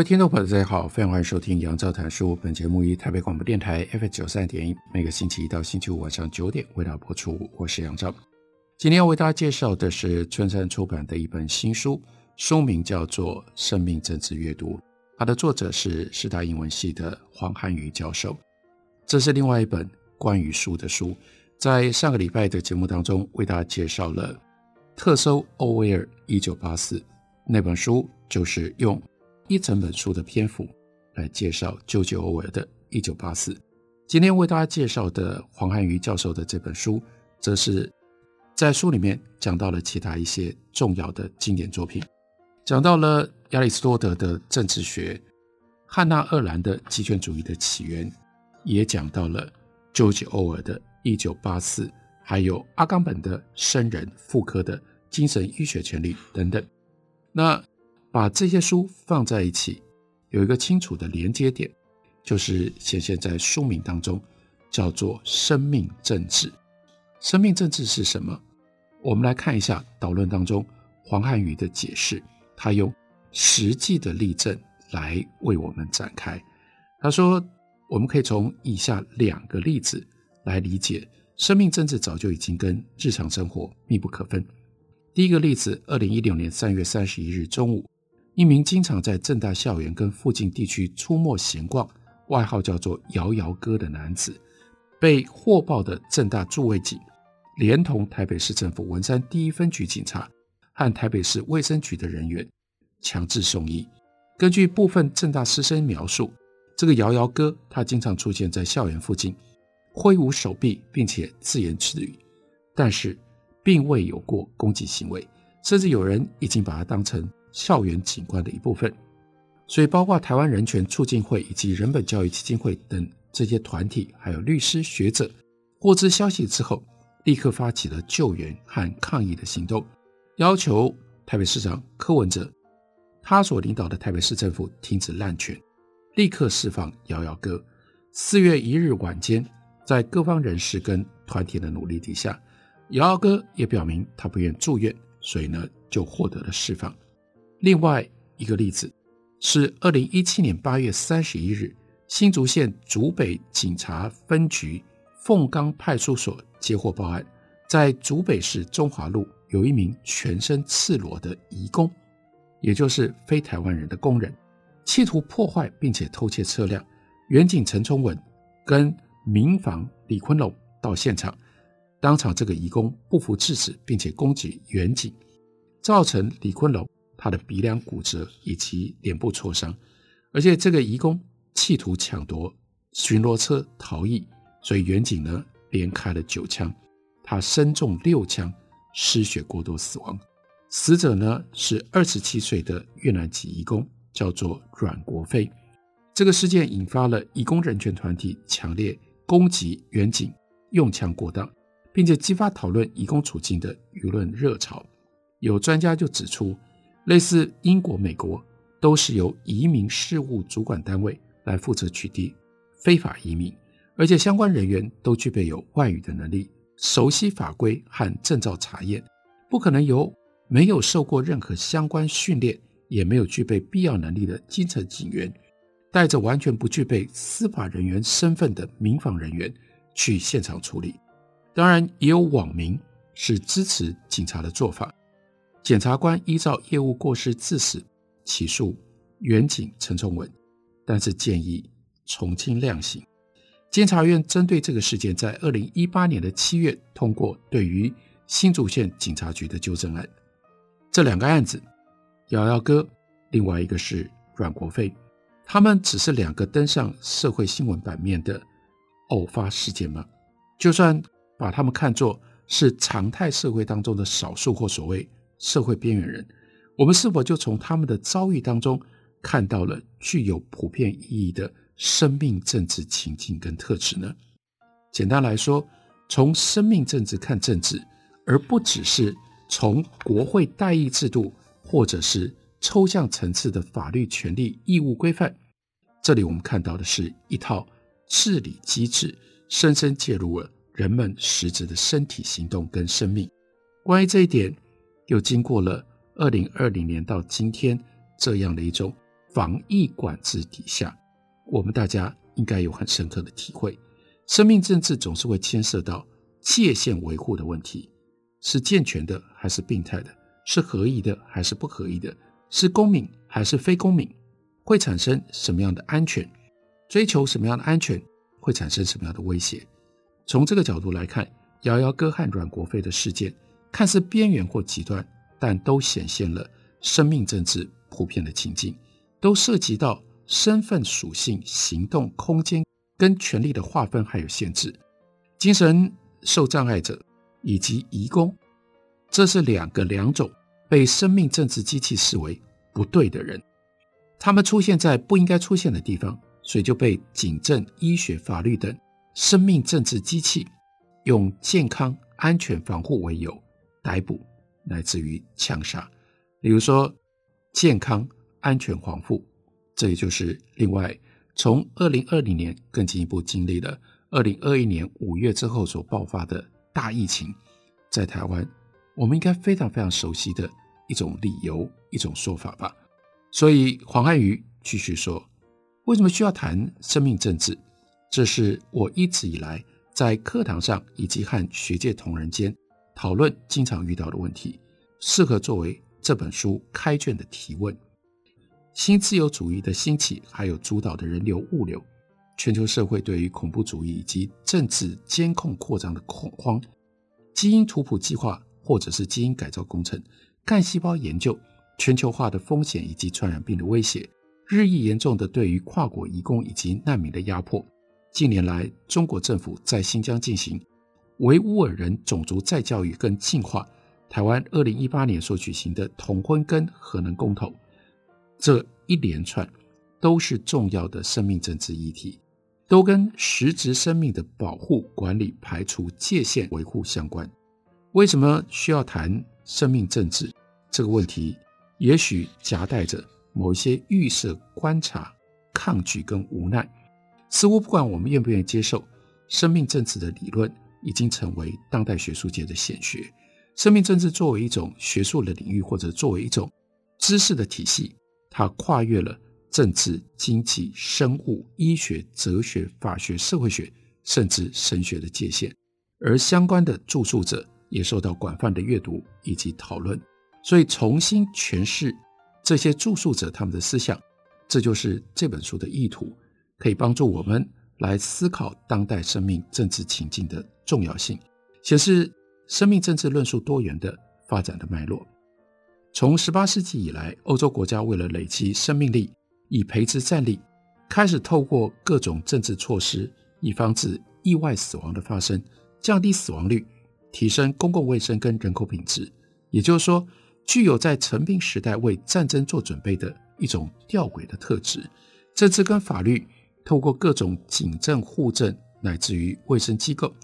位听众朋友，大家好，非常欢迎收听杨照谈书。本节目于台北广播电台 F 九三点一，每个星期一到星期五晚上九点为大家播出。我是杨照。今天要为大家介绍的是春山出版的一本新书，书名叫做《生命政治阅读》，它的作者是师大英文系的黄汉瑜教授。这是另外一本关于书的书。在上个礼拜的节目当中，为大家介绍了特搜欧威尔一九八四那本书，就是用。一整本书的篇幅来介绍乔治·欧威尔的《一九八四》。今天为大家介绍的黄汉瑜教授的这本书，则是在书里面讲到了其他一些重要的经典作品，讲到了亚里士多德的政治学、汉娜·鄂兰的极权主义的起源，也讲到了乔治·欧威尔的《一九八四》，还有阿冈本的《生人》、妇科的《精神医学权利》等等。那把这些书放在一起，有一个清楚的连接点，就是显现在书名当中，叫做“生命政治”。生命政治是什么？我们来看一下导论当中黄汉宇的解释。他用实际的例证来为我们展开。他说，我们可以从以下两个例子来理解生命政治，早就已经跟日常生活密不可分。第一个例子，二零一六年三月三十一日中午。一名经常在政大校园跟附近地区出没闲逛，外号叫做“摇摇哥”的男子，被获报的政大驻卫警，连同台北市政府文山第一分局警察和台北市卫生局的人员强制送医。根据部分政大师生描述，这个“摇摇哥”他经常出现在校园附近，挥舞手臂，并且自言自语，但是并未有过攻击行为，甚至有人已经把他当成。校园景观的一部分，所以包括台湾人权促进会以及人本教育基金会等这些团体，还有律师学者，获知消息之后，立刻发起了救援和抗议的行动，要求台北市长柯文哲，他所领导的台北市政府停止滥权，立刻释放摇摇哥。四月一日晚间，在各方人士跟团体的努力底下，摇摇哥也表明他不愿住院，所以呢就获得了释放。另外一个例子是二零一七年八月三十一日，新竹县竹北警察分局凤冈派出所接获报案，在竹北市中华路有一名全身赤裸的移工，也就是非台湾人的工人，企图破坏并且偷窃车辆。员警陈聪文跟民防李坤龙到现场，当场这个移工不服制止，并且攻击员警，造成李坤龙。他的鼻梁骨折以及脸部挫伤，而且这个移工企图抢夺巡逻车逃逸，所以远警呢连开了九枪，他身中六枪，失血过多死亡。死者呢是二十七岁的越南籍移工，叫做阮国飞。这个事件引发了移工人权团体强烈攻击远警用枪过当，并且激发讨论移工处境的舆论热潮。有专家就指出。类似英国、美国，都是由移民事务主管单位来负责取缔非法移民，而且相关人员都具备有外语的能力，熟悉法规和证照查验，不可能由没有受过任何相关训练，也没有具备必要能力的基层警员，带着完全不具备司法人员身份的民防人员去现场处理。当然，也有网民是支持警察的做法。检察官依照业务过失致死起诉原警陈崇文，但是建议从轻量刑。监察院针对这个事件，在二零一八年的七月通过对于新竹县警察局的纠正案。这两个案子，瑶瑶哥，另外一个是阮国飞，他们只是两个登上社会新闻版面的偶发事件吗？就算把他们看作是常态社会当中的少数或所谓。社会边缘人，我们是否就从他们的遭遇当中看到了具有普遍意义的生命政治情境跟特质呢？简单来说，从生命政治看政治，而不只是从国会代议制度或者是抽象层次的法律权利义务规范。这里我们看到的是一套治理机制，深深介入了人们实质的身体行动跟生命。关于这一点，又经过了二零二零年到今天这样的一种防疫管制底下，我们大家应该有很深刻的体会。生命政治总是会牵涉到界限维护的问题，是健全的还是病态的？是合宜的还是不合宜的？是公民还是非公民？会产生什么样的安全？追求什么样的安全会产生什么样的威胁？从这个角度来看，姚姚哥和阮国飞的事件看似边缘或极端，但都显现了生命政治普遍的情境，都涉及到身份属性、行动空间。跟权力的划分还有限制，精神受障碍者以及移工，这是两个两种被生命政治机器视为不对的人，他们出现在不应该出现的地方，所以就被警政、医学、法律等生命政治机器用健康、安全、防护为由逮捕，乃至于枪杀。比如说，健康、安全、防护，这也就是另外。从二零二零年更进一步经历了二零二一年五月之后所爆发的大疫情，在台湾，我们应该非常非常熟悉的一种理由、一种说法吧。所以黄汉瑜继续说：“为什么需要谈生命政治？这是我一直以来在课堂上以及和学界同仁间讨论经常遇到的问题，适合作为这本书开卷的提问。”新自由主义的兴起，还有主导的人流物流，全球社会对于恐怖主义以及政治监控扩张的恐慌，基因图谱计划或者是基因改造工程，干细胞研究，全球化的风险以及传染病的威胁，日益严重的对于跨国移工以及难民的压迫。近年来，中国政府在新疆进行维吾尔人种族再教育跟净化，台湾二零一八年所举行的同婚跟核能公投。这一连串都是重要的生命政治议题，都跟实质生命的保护、管理、排除界限、维护相关。为什么需要谈生命政治这个问题？也许夹带着某一些预设、观察、抗拒跟无奈。似乎不管我们愿不愿意接受，生命政治的理论已经成为当代学术界的显学。生命政治作为一种学术的领域，或者作为一种知识的体系。它跨越了政治、经济、生物、医学、哲学、法学、社会学，甚至神学的界限，而相关的著述者也受到广泛的阅读以及讨论。所以，重新诠释这些著述者他们的思想，这就是这本书的意图，可以帮助我们来思考当代生命政治情境的重要性，显示生命政治论述多元的发展的脉络。从十八世纪以来，欧洲国家为了累积生命力，以培植战力，开始透过各种政治措施，以防止意外死亡的发生，降低死亡率，提升公共卫生跟人口品质。也就是说，具有在成兵时代为战争做准备的一种吊诡的特质。政治跟法律透过各种警政、护政，乃至于卫生机构，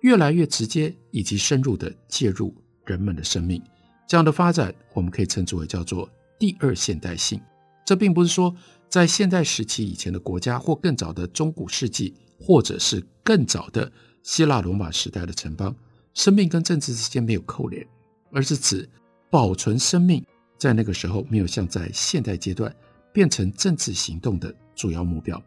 越来越直接以及深入地介入人们的生命。这样的发展，我们可以称之为叫做第二现代性。这并不是说在现代时期以前的国家，或更早的中古世纪，或者是更早的希腊罗马时代的城邦，生命跟政治之间没有扣连，而是指保存生命在那个时候没有像在现代阶段变成政治行动的主要目标。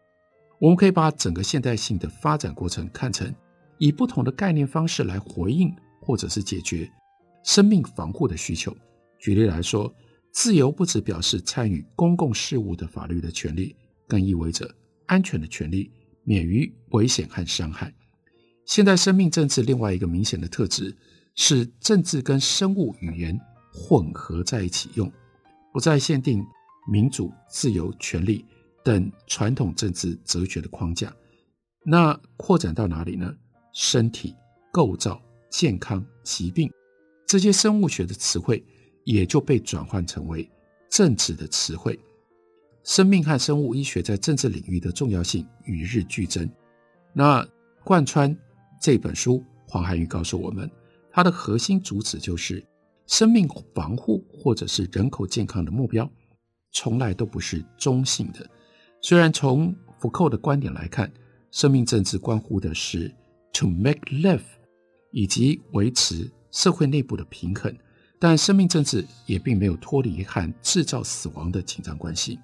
我们可以把整个现代性的发展过程看成以不同的概念方式来回应，或者是解决。生命防护的需求。举例来说，自由不只表示参与公共事务的法律的权利，更意味着安全的权利，免于危险和伤害。现代生命政治另外一个明显的特质是，政治跟生物语言混合在一起用，不再限定民主、自由、权利等传统政治哲学的框架。那扩展到哪里呢？身体构造、健康、疾病。这些生物学的词汇也就被转换成为政治的词汇。生命和生物医学在政治领域的重要性与日俱增。那贯穿这本书，黄涵瑜告诉我们，它的核心主旨就是：生命防护或者是人口健康的目标，从来都不是中性的。虽然从福寇的观点来看，生命政治关乎的是 to make life，以及维持社会内部的平衡，但生命政治也并没有脱离和制造死亡的紧张关系。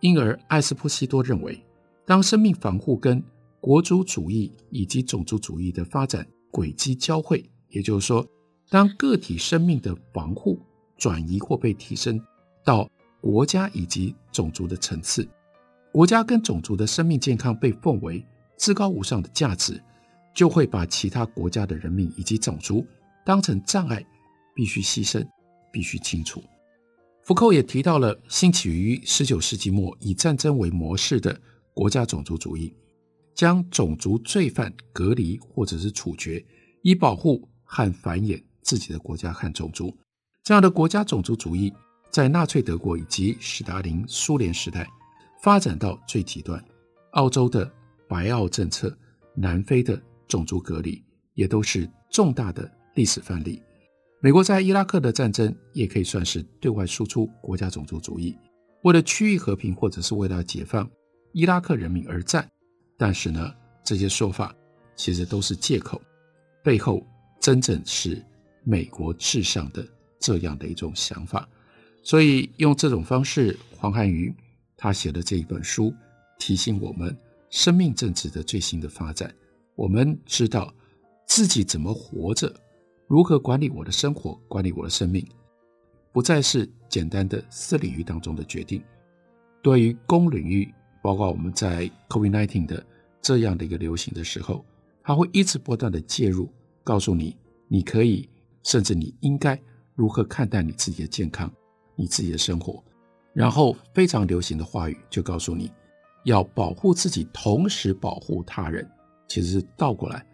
因而，艾斯波西多认为，当生命防护跟国族主义以及种族主义的发展轨迹交汇，也就是说，当个体生命的防护转移或被提升到国家以及种族的层次，国家跟种族的生命健康被奉为至高无上的价值，就会把其他国家的人民以及种族当成障碍，必须牺牲，必须清除。福寇也提到了兴起于十九世纪末以战争为模式的国家种族主义，将种族罪犯隔离或者是处决，以保护和繁衍自己的国家和种族。这样的国家种族主义在纳粹德国以及史达林苏联时代发展到最极端。澳洲的白澳政策、南非的种族隔离也都是重大的历史范例。美国在伊拉克的战争也可以算是对外输出国家种族主义，为了区域和平或者是为了解放伊拉克人民而战。但是呢，这些说法其实都是借口，背后真正是美国至上的这样的一种想法。所以用这种方式，黄汉瑜他写的这一本书提醒我们生命政治的最新的发展。我们知道自己怎么活着。如何管理我的生活，管理我的生命，不再是简单的私领域当中的决定。对于公领域，包括我们在 COVID-19 的这样的一个流行的时候，它会一直不断的介入，告诉你你可以，甚至你应该如何看待你自己的健康，你自己的生活。然后非常流行的话语就告诉你，要保护自己，同时保护他人，其实是倒过来。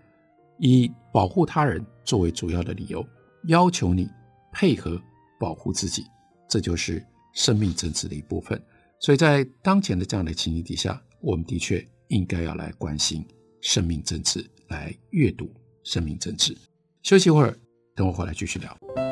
以保护他人作为主要的理由，要求你配合保护自己，这就是生命政治的一部分。所以在当前的这样的情形底下，我们的确应该要来关心生命政治，来阅读生命政治。休息一会儿，等我回来继续聊。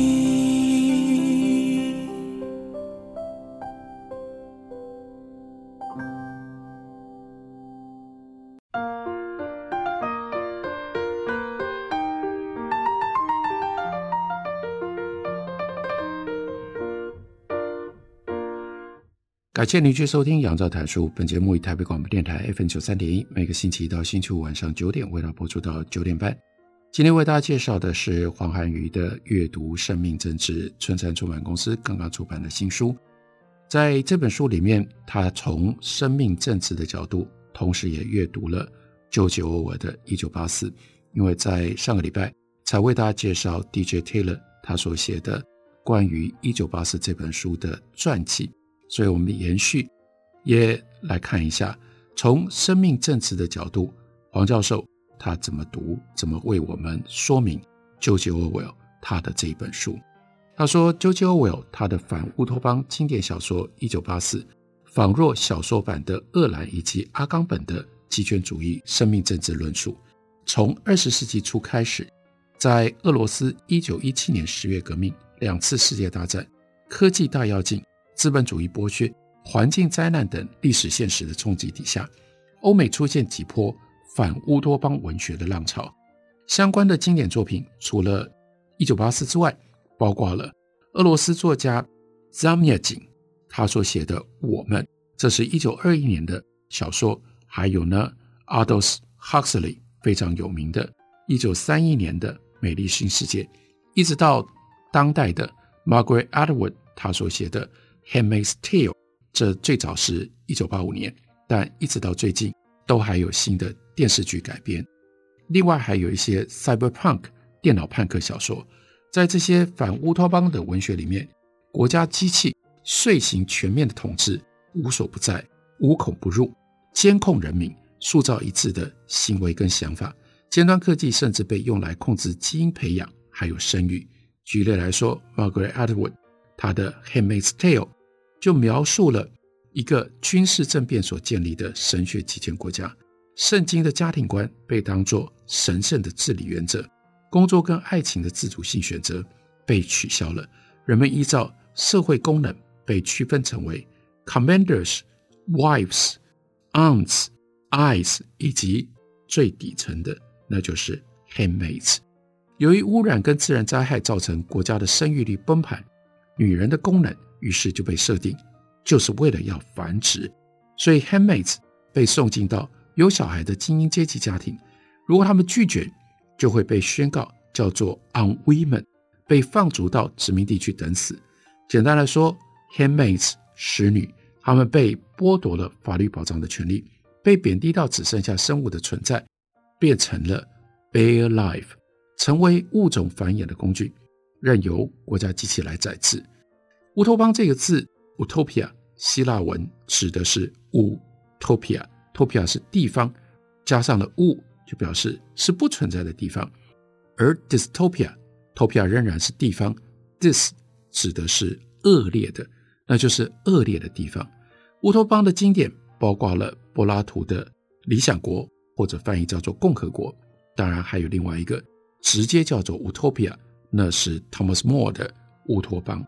感谢您继续收听《杨照谈书》。本节目以台北广播电台 FM 九三点一，每个星期一到星期五晚上九点，为大家播出到九点半。今天为大家介绍的是黄涵瑜的《阅读生命政治》，春山出版公司刚刚出版的新书。在这本书里面，他从生命政治的角度，同时也阅读了乔治·欧尔的《一九八四》，因为在上个礼拜才为大家介绍 DJ Taylor 他所写的关于《一九八四》这本书的传记。所以，我们延续，也来看一下，从生命政治的角度，黄教授他怎么读，怎么为我们说明 George 他的这一本书。他说，George 他的反乌托邦经典小说《一九八四》，仿若小说版的厄兰以及阿冈本的极权主义生命政治论述。从二十世纪初开始，在俄罗斯一九一七年十月革命、两次世界大战、科技大跃进。资本主义剥削、环境灾难等历史现实的冲击底下，欧美出现几波反乌托邦文学的浪潮。相关的经典作品除了《一九八四》之外，包括了俄罗斯作家 Zamyatin 他所写的《我们》，这是一九二一年的小说；还有呢，Aldous Huxley 非常有名的一九三一年的《美丽新世界》，一直到当代的 Margaret Atwood 他所写的。《Handmaid's Tale》，这最早是一九八五年，但一直到最近都还有新的电视剧改编。另外还有一些 Cyberpunk 电脑叛客小说，在这些反乌托邦的文学里面，国家机器遂行全面的统治，无所不在，无孔不入，监控人民，塑造一致的行为跟想法。尖端科技甚至被用来控制基因培养，还有生育。举例来说，Margaret Atwood 他的《Handmaid's Tale》就描述了一个军事政变所建立的神学极权国家。圣经的家庭观被当作神圣的治理原则，工作跟爱情的自主性选择被取消了。人们依照社会功能被区分成为 commanders、wives、aunts、eyes，以及最底层的那就是 handmaids。由于污染跟自然灾害造成国家的生育率崩盘，女人的功能于是就被设定就是为了要繁殖，所以 handmaids 被送进到有小孩的精英阶级家庭，如果他们拒绝，就会被宣告叫做 unwomen，被放逐到殖民地去等死。简单来说，handmaids 使女，他们被剥夺了法律保障的权利，被贬低到只剩下生物的存在，变成了 bare life，成为物种繁衍的工具，任由国家机器来宰制。乌托邦这个字，utopia，希腊文指的是 utopia。Topia 是地方，加上了乌，就表示是不存在的地方。而 dystopia，topia 仍然是地方，dys 指的是恶劣的，那就是恶劣的地方。乌托邦的经典包括了柏拉图的《理想国》，或者翻译叫做共和国。当然还有另外一个直接叫做 Utopia，那是 Thomas More 的乌托邦。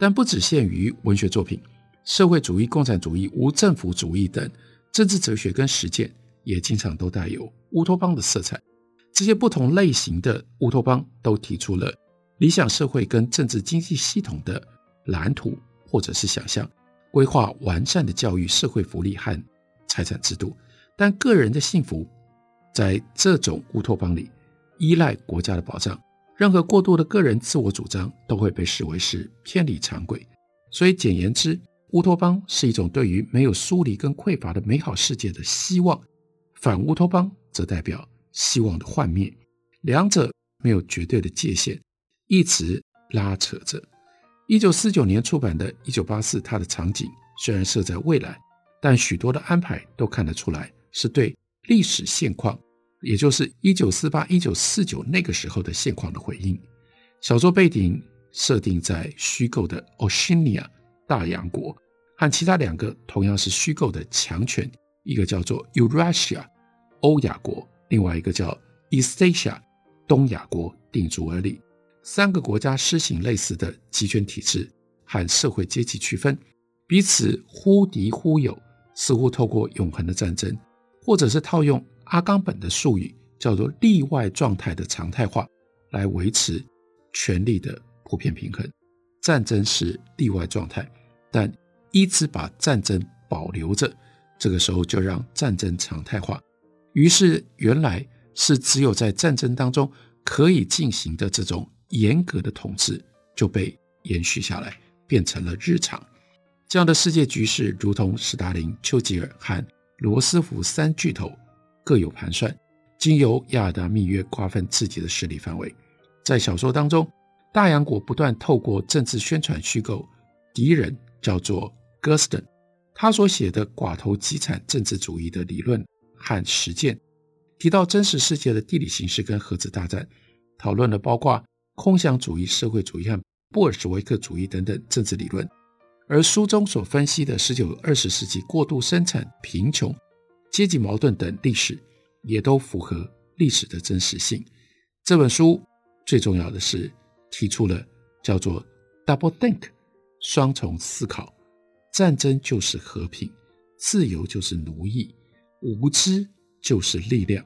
但不只限于文学作品，社会主义、共产主义、无政府主义等。政治哲学跟实践也经常都带有乌托邦的色彩。这些不同类型的乌托邦都提出了理想社会跟政治经济系统的蓝图或者是想象，规划完善的教育、社会福利和财产制度。但个人的幸福在这种乌托邦里依赖国家的保障，任何过度的个人自我主张都会被视为是偏离常轨。所以简言之，乌托邦是一种对于没有疏离跟匮乏的美好世界的希望，反乌托邦则代表希望的幻灭，两者没有绝对的界限，一直拉扯着。一九四九年出版的《一九八四》，它的场景虽然设在未来，但许多的安排都看得出来是对历史现况，也就是一九四八、一九四九那个时候的现况的回应。小说背景设定在虚构的 Oceania。大洋国和其他两个同样是虚构的强权，一个叫做 Eurasia 欧亚国，另外一个叫 Eastasia 东亚国鼎足而立。三个国家施行类似的集权体制和社会阶级区分，彼此忽敌忽友，似乎透过永恒的战争，或者是套用阿冈本的术语，叫做例外状态的常态化，来维持权力的普遍平衡。战争是例外状态。但一直把战争保留着，这个时候就让战争常态化。于是，原来是只有在战争当中可以进行的这种严格的统治，就被延续下来，变成了日常。这样的世界局势，如同斯大林、丘吉尔和罗斯福三巨头各有盘算，经由亚达密约瓜分自己的势力范围。在小说当中，大洋国不断透过政治宣传虚构敌人。叫做 Gersten，他所写的寡头极产政治主义的理论和实践，提到真实世界的地理形势跟核子大战，讨论了包括空想主义、社会主义和布尔什维克主义等等政治理论。而书中所分析的十九、二十世纪过度生产、贫穷、阶级矛盾等历史，也都符合历史的真实性。这本书最重要的是提出了叫做 Double Think。双重思考，战争就是和平，自由就是奴役，无知就是力量，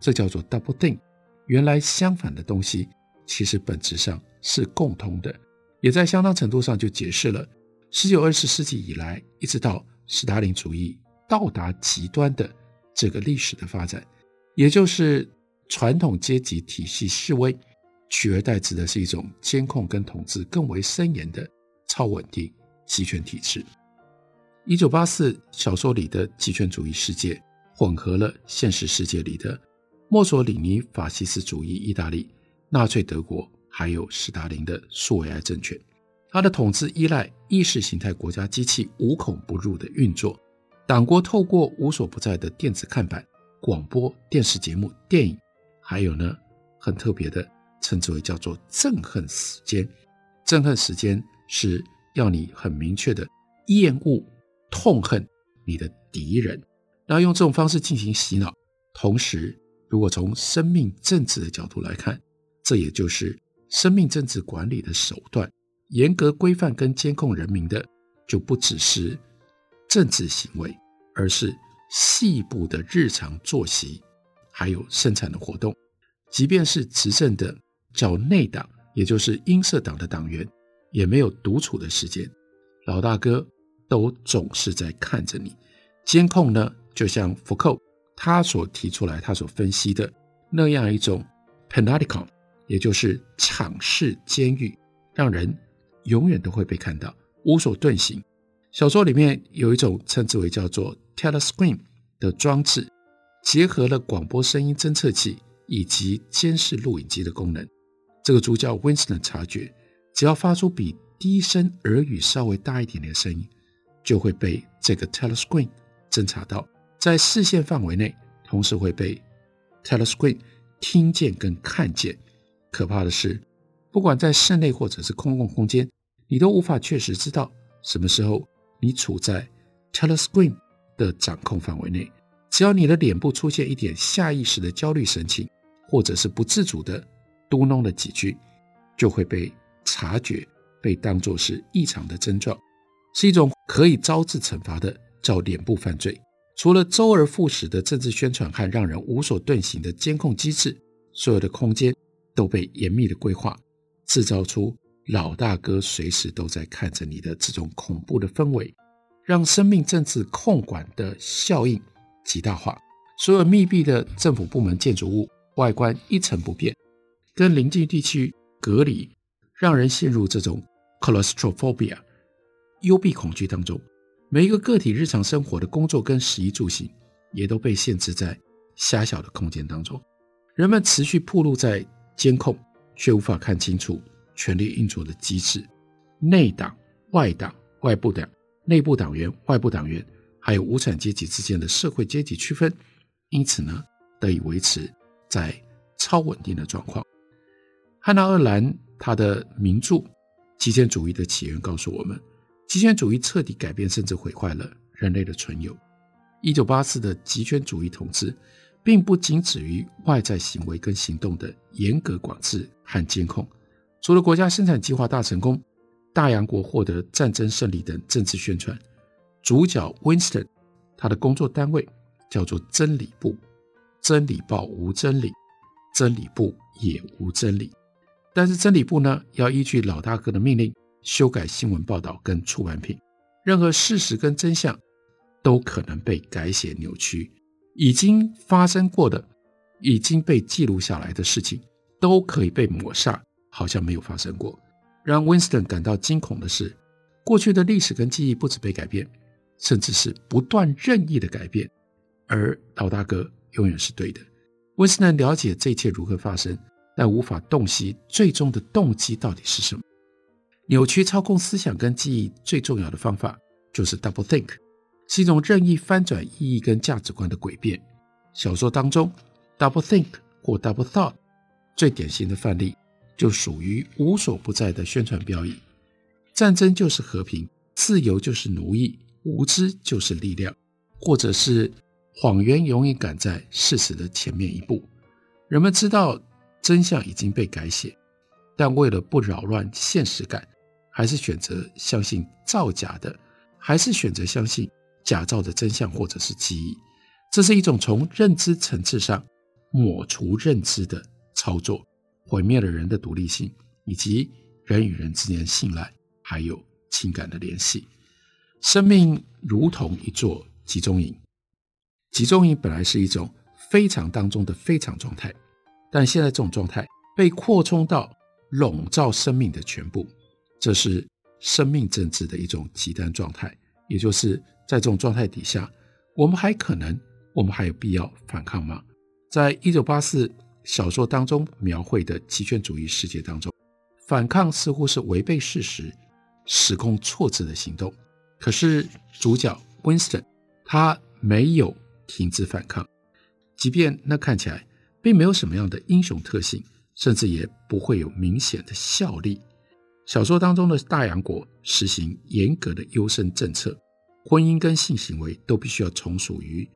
这叫做 double think。原来相反的东西，其实本质上是共通的，也在相当程度上就解释了十九、二十世纪以来，一直到斯大林主义到达极端的这个历史的发展，也就是传统阶级体系式微，取而代之的是一种监控跟统治更为森严的。超稳定、极权体制。一九八四小说里的极权主义世界，混合了现实世界里的墨索里尼法西斯主义意大利、纳粹德国，还有斯大林的苏维埃政权。他的统治依赖意识形态国家机器无孔不入的运作，党国透过无所不在的电子看板、广播电视节目、电影，还有呢很特别的称之为叫做憎恨时间。憎恨时间是要你很明确的厌恶。痛恨你的敌人，然后用这种方式进行洗脑。同时，如果从生命政治的角度来看，这也就是生命政治管理的手段。严格规范跟监控人民的，就不只是政治行为，而是细部的日常作息，还有生产的活动。即便是执政的叫内党，也就是英社党的党员，也没有独处的时间。老大哥。都总是在看着你，监控呢，就像福寇他所提出来、他所分析的那样一种 panopticon，也就是场式监狱，让人永远都会被看到，无所遁形。小说里面有一种称之为叫做 telescreen 的装置，结合了广播声音侦测器以及监视录影机的功能。这个主角 Winston 察觉，只要发出比低声耳语稍微大一点点的声音。就会被这个 telescreen 侦察到，在视线范围内，同时会被 telescreen 听见跟看见。可怕的是，不管在室内或者是公共空间，你都无法确实知道什么时候你处在 telescreen 的掌控范围内。只要你的脸部出现一点下意识的焦虑神情，或者是不自主的嘟囔了几句，就会被察觉，被当作是异常的症状。是一种可以招致惩罚的叫脸部犯罪。除了周而复始的政治宣传和让人无所遁形的监控机制，所有的空间都被严密的规划，制造出老大哥随时都在看着你的这种恐怖的氛围，让生命政治控管的效应极大化。所有密闭的政府部门建筑物外观一成不变，跟邻近地区隔离，让人陷入这种 claustrophobia。幽闭恐惧当中，每一个个体日常生活的工作跟食衣住行，也都被限制在狭小的空间当中。人们持续暴露在监控，却无法看清楚权力运作的机制。内党、外党、外部党、内部党员、外部党员，还有无产阶级之间的社会阶级区分，因此呢，得以维持在超稳定的状况。汉娜·鄂兰他的名著《极简主义的起源》告诉我们。极权主义彻底改变甚至毁坏了人类的存有。一九八四的极权主义统治，并不仅止于外在行为跟行动的严格管制和监控。除了国家生产计划大成功、大洋国获得战争胜利等政治宣传，主角 Winston 他的工作单位叫做真理部。真理报无真理，真理部也无真理。但是真理部呢，要依据老大哥的命令。修改新闻报道跟出版品，任何事实跟真相都可能被改写扭曲。已经发生过的、已经被记录下来的事情，都可以被抹杀，好像没有发生过。让 Winston 感到惊恐的是，过去的历史跟记忆不止被改变，甚至是不断任意的改变。而老大哥永远是对的。Winston 了解这一切如何发生，但无法洞悉最终的动机到底是什么。扭曲操控思想跟记忆最重要的方法就是 double think，是一种任意翻转意义跟价值观的诡辩。小说当中，double think 或 double thought 最典型的范例就属于无所不在的宣传标语：战争就是和平，自由就是奴役，无知就是力量，或者是谎言永远赶在事实的前面一步。人们知道真相已经被改写，但为了不扰乱现实感。还是选择相信造假的，还是选择相信假造的真相或者是记忆，这是一种从认知层次上抹除认知的操作，毁灭了人的独立性以及人与人之间的信赖，还有情感的联系。生命如同一座集中营，集中营本来是一种非常当中的非常状态，但现在这种状态被扩充到笼罩生命的全部。这是生命政治的一种极端状态，也就是在这种状态底下，我们还可能，我们还有必要反抗吗？在一九八四小说当中描绘的极权主义世界当中，反抗似乎是违背事实、时空错置的行动。可是主角 Winston 他没有停止反抗，即便那看起来并没有什么样的英雄特性，甚至也不会有明显的效力。小说当中的大洋国实行严格的优生政策，婚姻跟性行为都必须要从属于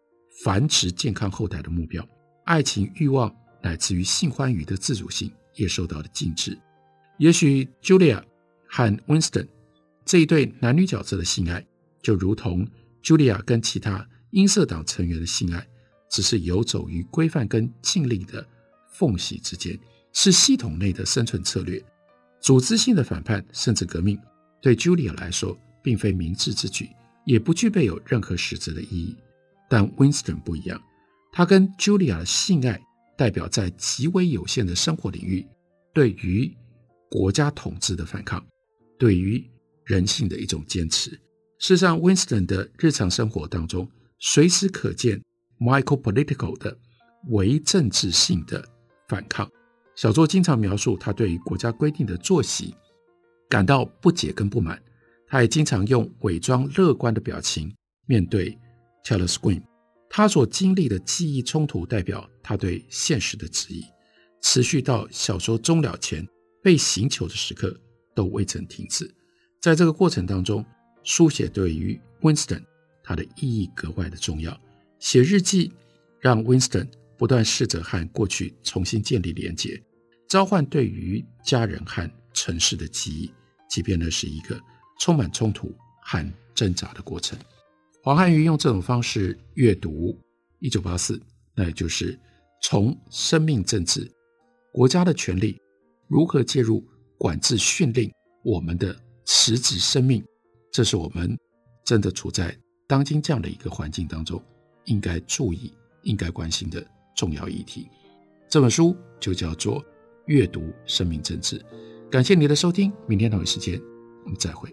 繁殖健康后代的目标。爱情欲望乃至于性欢愉的自主性也受到了禁止。也许 Julia 和 Winston 这一对男女角色的性爱，就如同 Julia 跟其他音色党成员的性爱，只是游走于规范跟禁令的缝隙之间，是系统内的生存策略。组织性的反叛甚至革命，对 Julia 来说并非明智之举，也不具备有任何实质的意义。但 Winston 不一样。他跟 Julia 的性爱代表在极为有限的生活领域，对于国家统治的反抗，对于人性的一种坚持。事实上，Winston 的日常生活当中，随时可见 micro-political 的伪政治性的反抗。小说经常描述他对于国家规定的作息感到不解跟不满，他也经常用伪装乐观的表情面对 Telescreen。他所经历的记忆冲突，代表他对现实的质疑，持续到小说终了前被刑求的时刻都未曾停止。在这个过程当中，书写对于 Winston 他的意义格外的重要。写日记让 Winston 不断试着和过去重新建立连接，召唤对于家人和城市的记忆，即便那是一个充满冲突和挣扎的过程。黄汉瑜用这种方式阅读《一九八四》，那也就是从生命政治、国家的权力如何介入管制、训令我们的实质生命，这是我们真的处在当今这样的一个环境当中，应该注意、应该关心的重要议题。这本书就叫做《阅读生命政治》。感谢你的收听，明天同一时间我们再会。